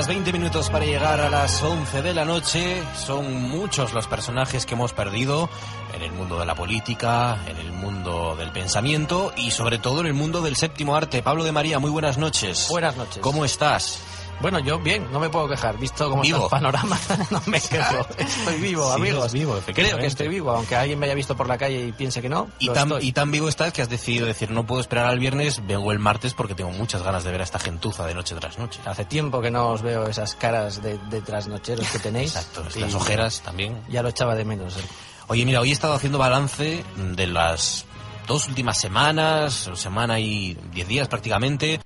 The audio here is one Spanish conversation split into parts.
Apenas 20 minutos para llegar a las 11 de la noche. Son muchos los personajes que hemos perdido en el mundo de la política, en el mundo del pensamiento y sobre todo en el mundo del séptimo arte. Pablo de María, muy buenas noches. Buenas noches. ¿Cómo estás? Bueno, yo bien, no me puedo quejar. Visto cómo Vivo. está el panorama, no me quejo. Estoy vivo, Sí, amigos. vivo, Creo que estoy vivo, aunque alguien me haya visto por la calle y piense que no. Y lo tan, estoy. y tan vivo estás que has decidido decir, no puedo esperar al viernes, vengo el martes porque tengo muchas ganas de ver a esta gentuza de noche tras noche. Hace tiempo que no os veo esas caras de, de trasnocheros que tenéis. Exacto, Y las ojeras también. Ya lo echaba de menos. eh. Oye, mira, hoy he estado haciendo balance de las dos últimas semanas, semana y diez días prácticamente.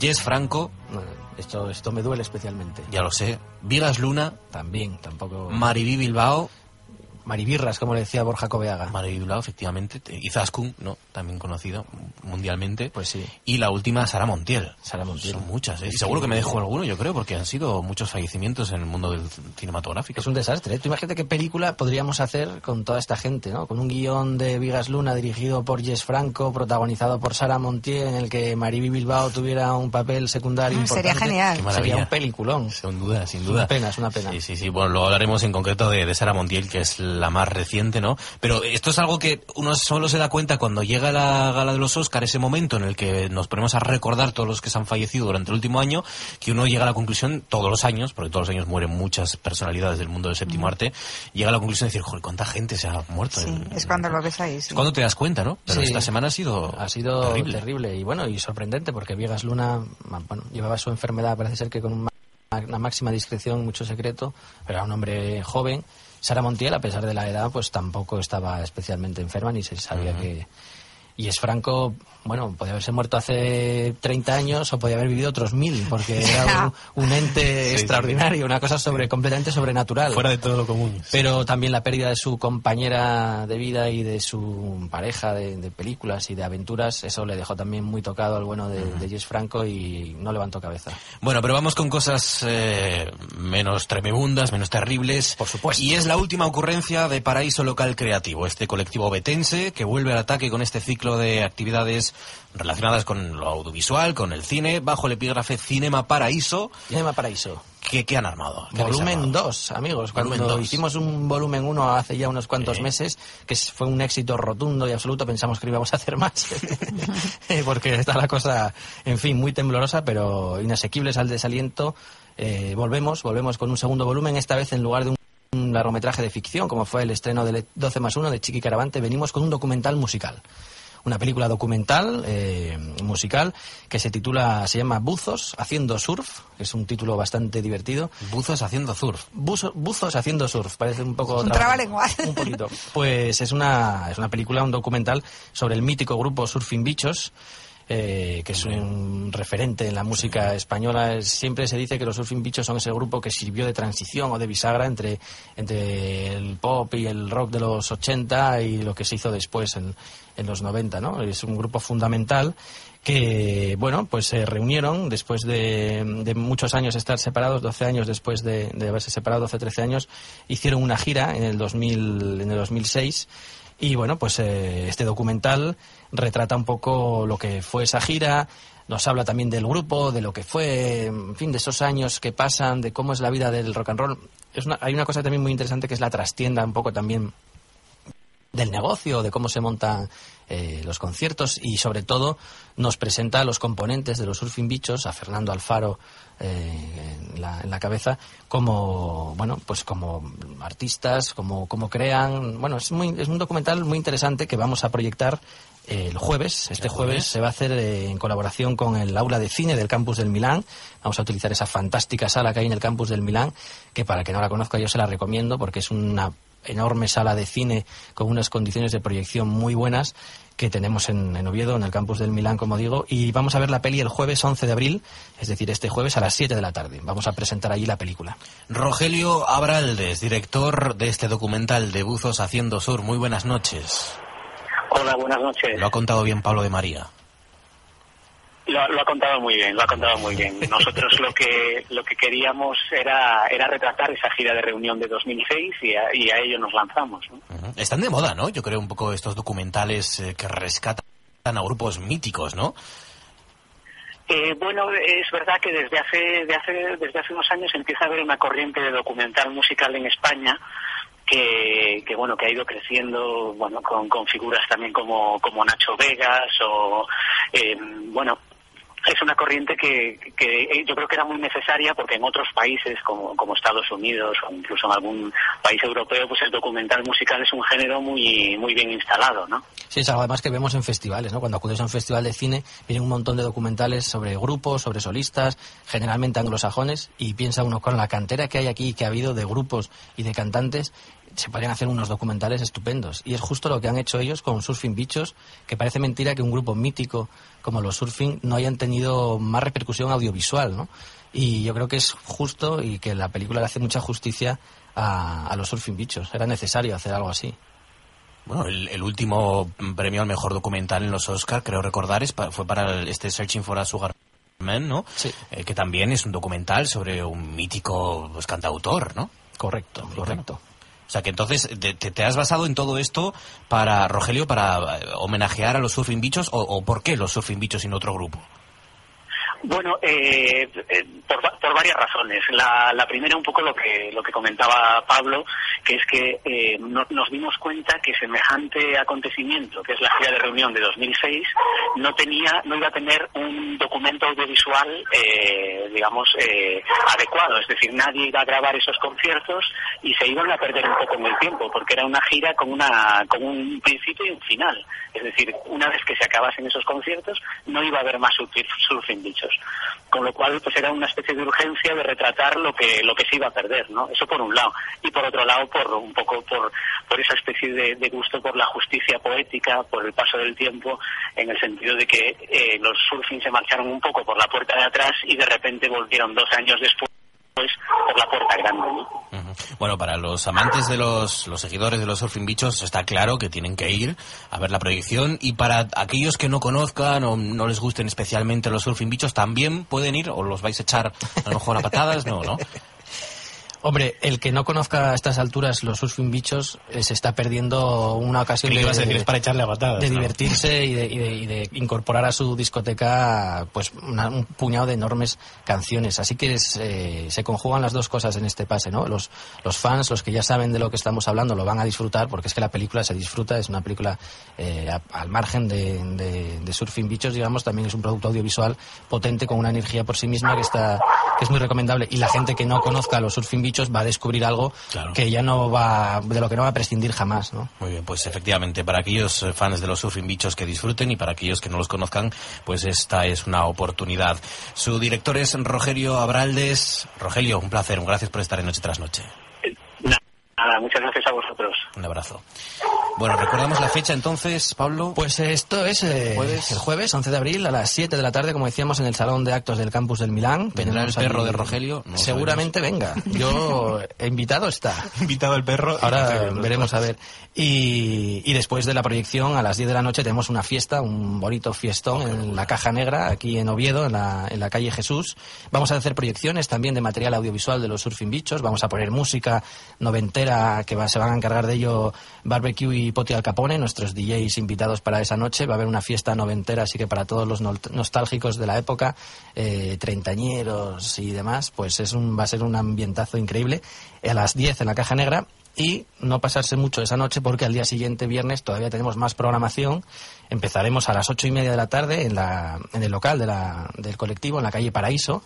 Jess Franco, Bueno, esto, esto me duele especialmente. ya lo sé. Vigas Luna, También, tampoco. Mariví Bilbao, Maribirras, como le decía Borja Coveaga. Mariví Bilbao, efectivamente, te- Izaskun, ¿no? También conocido mundialmente. Pues sí. Y la última, Sara Montiel. Sara Montiel. Son muchas, ¿eh? Y seguro que me dejo alguno, yo creo, porque han sido muchos fallecimientos en el mundo del cinematográfico. Es un desastre. ¿eh? Tú imagínate qué película podríamos hacer con toda esta gente, ¿no? Con un guion de Vigas Luna dirigido por Jess Franco, protagonizado por Sara Montiel, en el que Mariby Bilbao tuviera un papel secundario Ah, importante. sería genial. Sería un peliculón. Sin duda, sin duda. una pena, es una pena. Sí, sí, sí. Bueno, luego hablaremos en concreto de, de Sara Montiel, que es la más reciente, ¿no? Pero esto es algo que uno solo se da cuenta cuando llega la gala de los Oscar, ese momento en el que nos ponemos a recordar todos los que se han fallecido durante el último año, que uno llega a la conclusión, todos los años, porque todos los años mueren muchas personalidades del mundo del séptimo arte, llega a la conclusión de decir, joder, ¿cuánta gente se ha muerto? Sí, en- es cuando lo ves ahí. es cuando te das cuenta, ¿no? Pero Sí. esta semana ha sido, Ha sido terrible. terrible. y bueno, y sorprendente porque Viegas Luna bueno, llevaba su enfermedad, parece ser que con un una máxima discreción, mucho secreto, pero era un hombre joven. Sara Montiel, a pesar de la edad, pues tampoco estaba especialmente enferma ni se sabía que... Y es Franco, bueno, podía haberse muerto hace 30 años o podía haber vivido otros mil, porque era un, un ente Sí, extraordinario, una cosa sobre completamente sobrenatural. Fuera de todo lo común. Pero también la pérdida de su compañera de vida y de su pareja de, de películas y de aventuras, eso le dejó también muy tocado al bueno de, de Jess Franco y no levantó cabeza. Bueno, pero vamos con cosas eh, menos tremebundas, menos terribles. Por supuesto. Y es la última ocurrencia de Paraíso Local Creativo, este colectivo betense que vuelve al ataque con este ciclo de actividades relacionadas con lo audiovisual, con el cine, bajo el epígrafe Cinema Paraíso. Cinema Paraíso. ¿Qué, qué han armado? ¿Qué Volumen armado? 2, amigos. Cuando Volumen dos. hicimos un volumen 1 hace ya unos cuantos Sí. meses, que fue un éxito rotundo y absoluto, pensamos que íbamos a hacer más. Eh, Porque está la cosa, en fin, muy temblorosa, pero inasequibles al desaliento. Eh, volvemos, volvemos con un segundo volumen, esta vez en lugar de un un largometraje de ficción, como fue el estreno de 12 más 1 de Chiqui Caravante, venimos con un documental musical. Una película documental, eh, musical, que se titula, se llama Buzos haciendo surf, es un título bastante divertido. Buzos haciendo surf. Buzo- buzos haciendo surf, parece un poco... Un traba- trabalenguas. Un poquito. Pues es una, es una película, un documental sobre el mítico grupo Surfing Bichos, eh, que es un referente en la música española. Es- Siempre se dice que los Surfing Bichos son ese grupo que sirvió de transición o de bisagra entre, entre el pop y el rock de los 80 y lo que se hizo después en, en los 90, ¿no? Es un grupo fundamental que, bueno, pues se reunieron después de, de muchos años de estar separados, 12 años después de, de haberse separado, 12 13 años, hicieron una gira en el, 2000, en el 2006 y, bueno, pues eh, este documental retrata un poco lo que fue esa gira, nos habla también del grupo, de lo que fue, en fin, de esos años que pasan, de cómo es la vida del rock and roll. Es una- hay una cosa también muy interesante que es la trastienda un poco también del negocio, de cómo se montan eh, los conciertos y sobre todo nos presenta a los componentes de los Surfing Bichos, a Fernando Alfaro eh, en, la, en la cabeza, como bueno pues como artistas, como, como crean. Bueno, es, muy, es un documental muy interesante que vamos a proyectar el jueves. Este ¿El jueves se va a hacer eh, en colaboración con el aula de cine del campus del Milán. Vamos a utilizar esa fantástica sala que hay en el campus del Milán, que para que no la conozca yo se la recomiendo porque es una enorme sala de cine con unas condiciones de proyección muy buenas que tenemos en, en, Oviedo, en el campus del Milán, como digo, y vamos a ver la peli el jueves 11 de abril, es decir, este jueves a las 7 de la tarde. Vamos a presentar allí la película. Rogelio Abraldes, director de este documental de Buzos Haciendo Sur. Muy buenas noches. Hola, buenas noches. Lo ha contado bien Pablo de María. Lo, lo, ha contado muy bien, lo ha contado muy bien. Nosotros lo que lo que queríamos era era retratar esa gira de reunión de 2006 y a, y a ello nos lanzamos. ¿no? Uh -huh. Están de moda, ¿no? Yo creo un poco estos documentales eh, que rescatan a grupos míticos, ¿no? Eh, bueno, es verdad que desde hace, de hace, desde hace unos años empieza a haber una corriente de documental musical en España que, que, bueno que ha ido creciendo bueno con, con figuras también como, como Nacho Vegas o eh, bueno es una corriente que, que, yo creo que era muy necesaria porque en otros países como, como, Estados Unidos o incluso en algún país europeo pues el documental musical es un género muy muy bien instalado ¿no? Sí, es algo además que vemos en festivales, ¿no? Cuando acudes a un festival de cine vienen un montón de documentales sobre grupos, sobre solistas, generalmente anglosajones y piensa uno con la cantera que hay aquí, que ha habido de grupos y de cantantes se podrían hacer unos documentales estupendos. Y es justo lo que han hecho ellos con Surfing Bichos, que parece mentira que un grupo mítico como los Surfing no hayan tenido más repercusión audiovisual, ¿no? Y yo creo que es justo y que la película le hace mucha justicia a, a los Surfing Bichos. Era necesario hacer algo así. Bueno, el, el, último premio al mejor documental en los Oscar, creo recordar, es pa, fue para el, este Searching for a Sugar Man, ¿no? Sí. Eh, que también es un documental sobre un mítico pues, cantautor, ¿no? Correcto, correcto. Sea que entonces te, has basado en todo esto para, Rogelio, para homenajear a los surfing bichos o, o por qué los surfing bichos sin otro grupo? Bueno, eh, por, por, varias razones. La, la, primera un poco lo que lo que comentaba Pablo, que es que eh, no, nos dimos cuenta que semejante acontecimiento, que es la gira de reunión de 2006, no tenía, no iba a tener un documento audiovisual, eh, digamos, adecuado. Es decir, nadie iba a grabar esos conciertos y se iban a perder un poco en el tiempo, porque era una gira con una con un principio y un final. Es decir, una vez que se acabasen esos conciertos, no iba a haber más surfing bichos con lo cual pues era una especie de urgencia de retratar lo que lo que se iba a perder no eso por un lado. Y por otro lado por un poco por por esa especie de, gusto por la justicia poética por el paso del tiempo en el sentido de que eh, los surfing se marcharon un poco por la puerta de atrás y de repente volvieron dos años después pues, por la puerta grande. ¿no? Bueno, para los amantes de los, los seguidores de los Surfing Bichos está claro que tienen que ir a ver la proyección y para aquellos que no conozcan o no les gusten especialmente los Surfing Bichos también pueden ir o los vais a echar a lo mejor a patadas, no, ¿no? Hombre, el que no conozca a estas alturas los surfing bichos eh, se está perdiendo una ocasión de, de, es para echarle a patadas, de ¿no? divertirse y de, y, y de, incorporar a su discoteca pues una, un puñado de enormes canciones. Así que es, eh, se conjugan las dos cosas en este pase, ¿no? Los, los fans, los que ya saben de lo que estamos hablando, lo van a disfrutar porque es que la película se disfruta, es una película eh, a, al margen de, de, surfing bichos, digamos, también es un producto audiovisual potente con una energía por sí misma que está que es muy recomendable y la gente que no conozca a los surfing bichos va a descubrir algo claro. que ya no va, de lo que no va a prescindir jamás, ¿no? Muy bien, pues efectivamente, para aquellos eh, fans de los surfing bichos que disfruten y para aquellos que no los conozcan, pues esta es una oportunidad. Su director es Rogelio Abraldes. Rogelio, un placer, un gracias por estar en Noche tras Noche. Nada, muchas gracias a vosotros. Un abrazo. Bueno, recordamos la fecha entonces, Pablo. Pues esto es eh, ¿Jueves? el jueves 11 de abril a las 7 de la tarde, como decíamos, en el Salón de Actos del Campus del Milán. ¿Vendrá el perro de Rogelio? No Seguramente venga. Yo, invitado está. invitado el perro. Ahora veremos a ver. Y, y, después de la proyección, a las 10 de la noche, tenemos una fiesta, un bonito fiestón oh, en la Caja Negra, aquí en Oviedo, en la, en la calle Jesús. Vamos a hacer proyecciones también de material audiovisual de los Surfing Bichos. Vamos a poner música noventera que va, se van a encargar de ello Barbecue y Poti Al Capone, nuestros DJs invitados para esa noche. Va a haber una fiesta noventera, así que para todos los nostálgicos de la época, eh, treintañeros y demás, pues es un, va a ser un ambientazo increíble. A las 10 en la Caja Negra y no pasarse mucho esa noche porque al día siguiente, viernes, todavía tenemos más programación. Empezaremos a las ocho y media de la tarde en, la, en el local de la, del colectivo, en la calle Paraíso.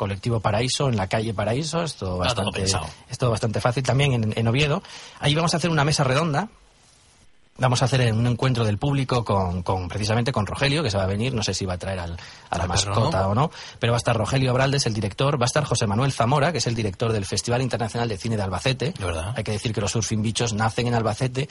Colectivo Paraíso, en la calle Paraíso, esto bastante, esto bastante fácil. También en, en Oviedo. Ahí vamos a hacer una mesa redonda. Vamos a hacer un encuentro del público con, con, precisamente con Rogelio, que se va a venir, no sé si va a traer al, a la mascota o no, pero va a estar Rogelio Braldes, el director, va a estar José Manuel Zamora, que es el director del Festival Internacional de Cine de Albacete. Hay que decir que los Surfing Bichos nacen en Albacete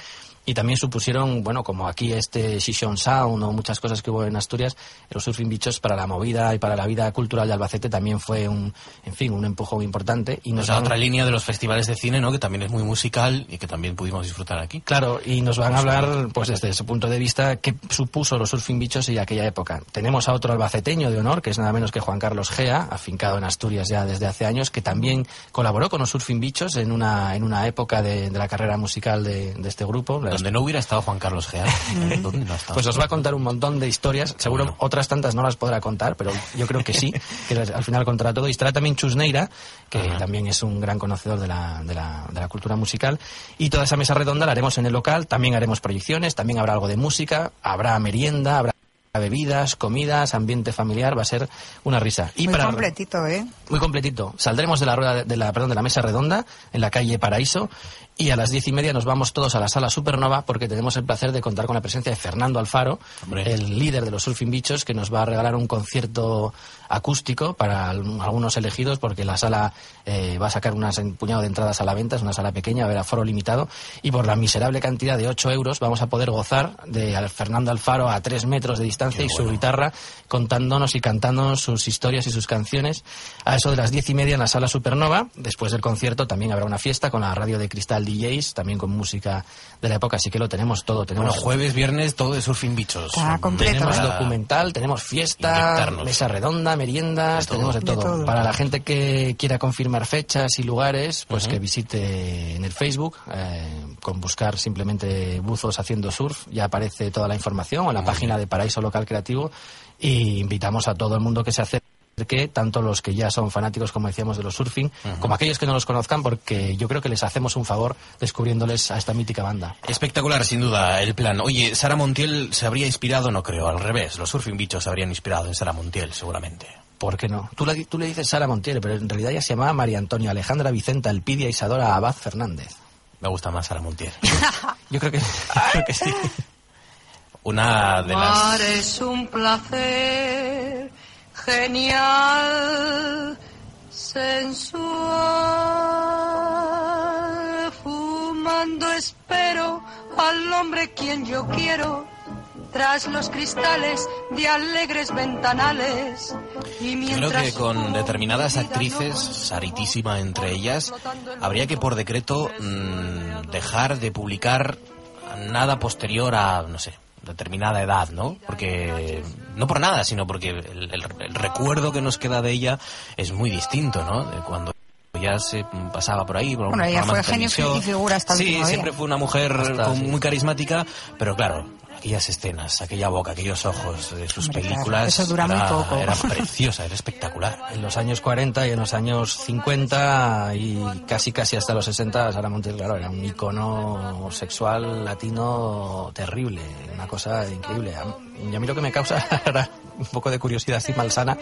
y también supusieron, bueno, como aquí este Shishon Sound o muchas cosas que hubo en Asturias, los Surfing Bichos para la movida y para la vida cultural de Albacete también fue un, en fin, un empujón importante. Y nos da otra línea de los festivales de cine, ¿no? Que también es muy musical y que también pudimos disfrutar aquí. Claro, y nos van a hablar, pues desde ese punto de vista, qué supuso los Surfing Bichos y aquella época. Tenemos a otro albaceteño de honor, que es nada menos que Juan Carlos Gea, afincado en Asturias ya desde hace años, que también colaboró con los Surfing Bichos en una, en una época de, la carrera musical de, de este grupo. Donde no hubiera estado Juan Carlos Gea. pues os va a contar un montón de historias. Seguro otras tantas no las podrá contar, pero yo creo que sí, que al final contará todo. Y estará también Chusneira, que también es un gran conocedor de la, de, la, de la cultura musical. Y toda esa mesa redonda la haremos en el local. También haremos proyecciones, también habrá algo de música, habrá merienda, habrá bebidas, comidas, ambiente familiar, va a ser una risa. Y muy completito, ¿eh? Muy completito. Saldremos de la rueda de la, perdón, de la mesa redonda en la calle Paraíso y a las diez y media nos vamos todos a la sala Supernova porque tenemos el placer de contar con la presencia de Fernando Alfaro, el líder de los Surfing Bichos, que nos va a regalar un concierto acústico para algunos elegidos porque la sala eh, va a sacar un puñado de entradas a la venta, es una sala pequeña, a foro limitado, y por la miserable cantidad de 8 euros vamos a poder gozar de Fernando Alfaro a 3 metros de distancia y su guitarra contándonos y cantándonos sus historias y sus canciones a eso de las diez y media en la sala Supernova. Después del concierto también habrá una fiesta con la radio de Cristal DJs, también con música de la época, así que lo tenemos todo. Tenemos jueves, viernes, todo de Surfing Bichos. Tenemos documental, tenemos fiesta, mesa redonda, meriendas, tenemos de todo. Para la gente que quiera confirmar fechas y lugares, pues que visite en el Facebook, eh, con buscar simplemente buzos haciendo surf, ya aparece toda la información, o en la página de Paraíso Local Creativo, y invitamos a todo el mundo que se acerque que tanto los que ya son fanáticos, como decíamos, de los surfing, como aquellos que no los conozcan, porque yo creo que les hacemos un favor descubriéndoles a esta mítica banda. Espectacular, sin duda, el plan. Oye, Sara Montiel se habría inspirado, no creo, al revés. Los surfing bichos se habrían inspirado en Sara Montiel, seguramente. ¿Por qué no? Tú le, tú le dices Sara Montiel, pero en realidad ya se llamaba María Antonia Alejandra Vicenta Elpidia Isadora Abad Fernández. Me gusta más Sara Montiel. yo creo que, que sí. Una de las... es un placer genial, sensual. Fumando espero al hombre quien yo quiero tras los cristales de alegres ventanales. Y Creo que con determinadas actrices, saritísima entre ellas, habría que por decreto mm, dejar de publicar nada posterior a, no sé, determinada edad, ¿no? Porque, no por nada, sino porque el, recuerdo que nos queda de ella es muy distinto, ¿no? De cuando ya se pasaba por ahí. Por bueno, ella fue genio y figura hasta Sí, siempre fue una mujer muy carismática, pero claro, aquellas escenas, aquella boca, aquellos ojos de sus películas. eso dura era, muy poco. Era preciosa, era espectacular. En los años 40 y en los años 50 y casi casi hasta los 60, Sara Montiel, claro, era un icono sexual latino terrible, una cosa increíble. Y a mí lo que me causa un poco de curiosidad así malsana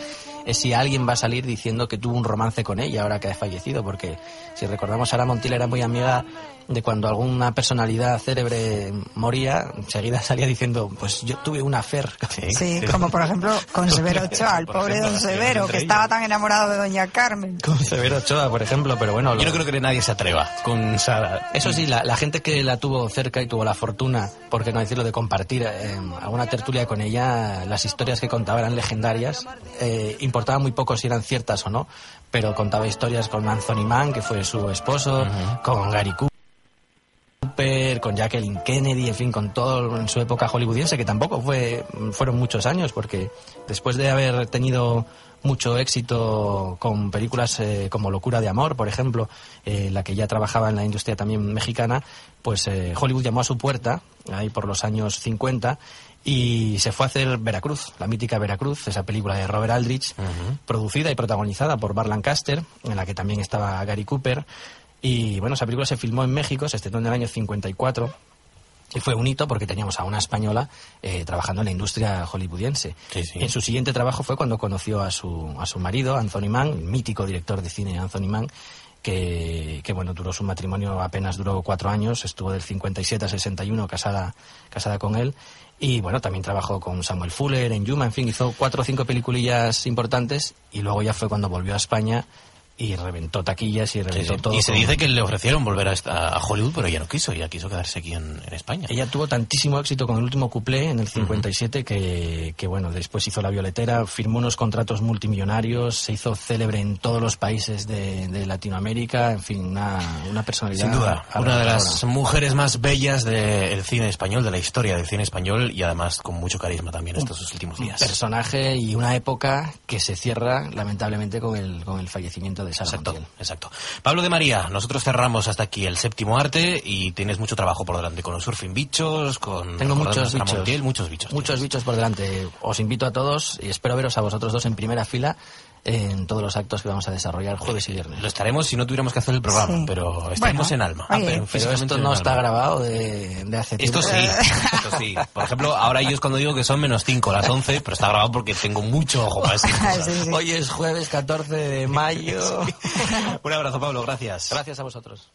es si alguien va a salir diciendo que tuvo un romance con ella ahora que ha fallecido, porque si recordamos, Sara Montiel era muy amiga de cuando alguna personalidad célebre moría, enseguida salía diciendo, pues yo tuve una fer. Sí, como por ejemplo con Severo Ochoa, el pobre don Severo, que estaba tan enamorado de doña Carmen. Con Severo Ochoa, por ejemplo, pero bueno... Yo no creo que nadie se atreva con Sara. Eso sí, la, gente que la tuvo cerca y tuvo la fortuna, por qué no decirlo, de compartir eh, alguna tertulia con ella, las historias que contaba eran legendarias, eh, importaba muy poco si eran ciertas o no, pero contaba historias con Anthony Mann, que fue su esposo, con Gary Cooper, con Jacqueline Kennedy, en fin, con todo en su época hollywoodiense, que tampoco fue, fueron muchos años, porque después de haber tenido mucho éxito con películas eh, como Locura de Amor, por ejemplo, eh, la que ya trabajaba en la industria también mexicana, pues eh, Hollywood llamó a su puerta, ahí por los años 50, y se fue a hacer Veracruz, la mítica Veracruz, esa película de Robert Aldrich, producida y protagonizada por Bar Lancaster, en la que también estaba Gary Cooper, y bueno, esa película se filmó en México, se estrenó en el año 54. Y fue un hito porque teníamos a una española eh, trabajando en la industria hollywoodiense. En su siguiente trabajo fue cuando conoció a su, a su marido, Anthony Mann, mítico director de cine Anthony Mann, que, que, bueno, duró su matrimonio apenas duró cuatro años, estuvo del 57 al 61 casada, casada con él. Y bueno, también trabajó con Samuel Fuller en Yuma, en fin, hizo cuatro o cinco peliculillas importantes y luego ya fue cuando volvió a España y reventó taquillas y reventó Sí, sí. todo. Y se dice que le ofrecieron volver a, a Hollywood, pero ella no quiso, ella quiso quedarse aquí en, en España. Ella tuvo tantísimo éxito con el último cuplé en el 57 que, que, bueno, después hizo La Violetera, firmó unos contratos multimillonarios, se hizo célebre en todos los países de, de Latinoamérica, en fin, una, una personalidad. Sin duda, una de las mujeres más bellas del cine español, de la historia del cine español y además con mucho carisma también estos sus últimos días. personaje y una época que se cierra lamentablemente con el, con el fallecimiento de Exacto, exacto. Pablo de María, nosotros cerramos hasta aquí el séptimo arte y tienes mucho trabajo por delante con los surfing bichos, con Tengo muchos bichos. Montiel, muchos bichos. Muchos tienes. bichos por delante. Os invito a todos y espero veros a vosotros dos en primera fila en todos los actos que vamos a desarrollar jueves y viernes. Lo estaremos si no tuviéramos que hacer el programa, Sí. pero estaremos Bueno, en alma. oye, Pero físicamente esto no alma. está grabado de, de hace Esto tiempo. sí, esto sí. Por ejemplo, ahora yo es cuando digo que son menos 5 las 11, pero está grabado porque tengo mucho ojo para cosas. Sí, sí. Hoy es jueves 14 de mayo. Un abrazo, Pablo, gracias. Gracias a vosotros.